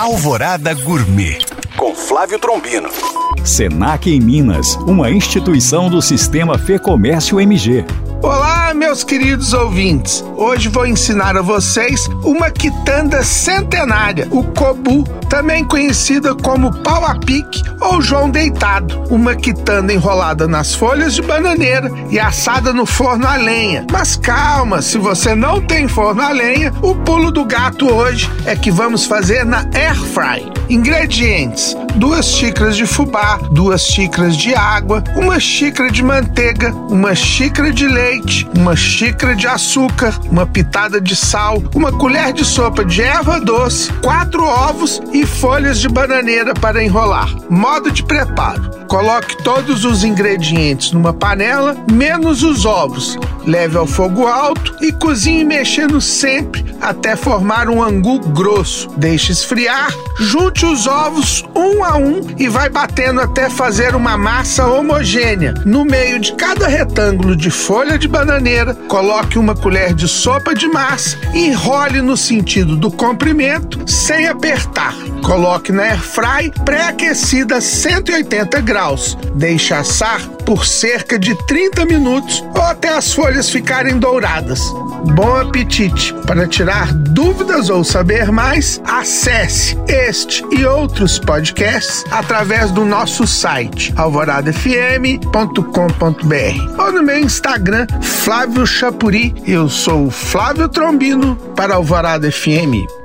Alvorada Gourmet com Flávio Trombino. Senac em Minas, uma instituição do Sistema Fê Comércio MG. Olá, meus queridos ouvintes. Hoje vou ensinar a vocês uma quitanda centenária, o cobu, também conhecida como pau a pique ou João deitado. Uma quitanda enrolada nas folhas de bananeira e assada no forno a lenha. Mas calma, se você não tem forno a lenha, o pulo do gato hoje é que vamos fazer na air fry. Ingredientes: duas xícaras de fubá, duas xícaras de água, uma xícara de manteiga, uma xícara de leite, uma xícara de açúcar, uma pitada de sal, uma colher de sopa de erva doce, quatro ovos e folhas de bananeira para enrolar. Modo de preparo: coloque todos os ingredientes numa panela, menos os ovos. Leve ao fogo alto e cozinhe mexendo sempre até formar um angu grosso. Deixe esfriar, junte os ovos um a um e vai batendo até fazer uma massa homogênea. No meio de cada retângulo de folha de bananeira, coloque uma colher de sopa de massa e enrole no sentido do comprimento sem apertar. Coloque na airfry pré-aquecida a 180 graus. Deixe assar por cerca de 30 minutos ou até as folhas ficarem douradas. Bom apetite! Para tirar dúvidas ou saber mais, acesse este e outros podcasts através do nosso site alvoradafm.com.br ou no meu Instagram Flávio Chapuri. Eu sou Flávio Trombino para Alvorada FM.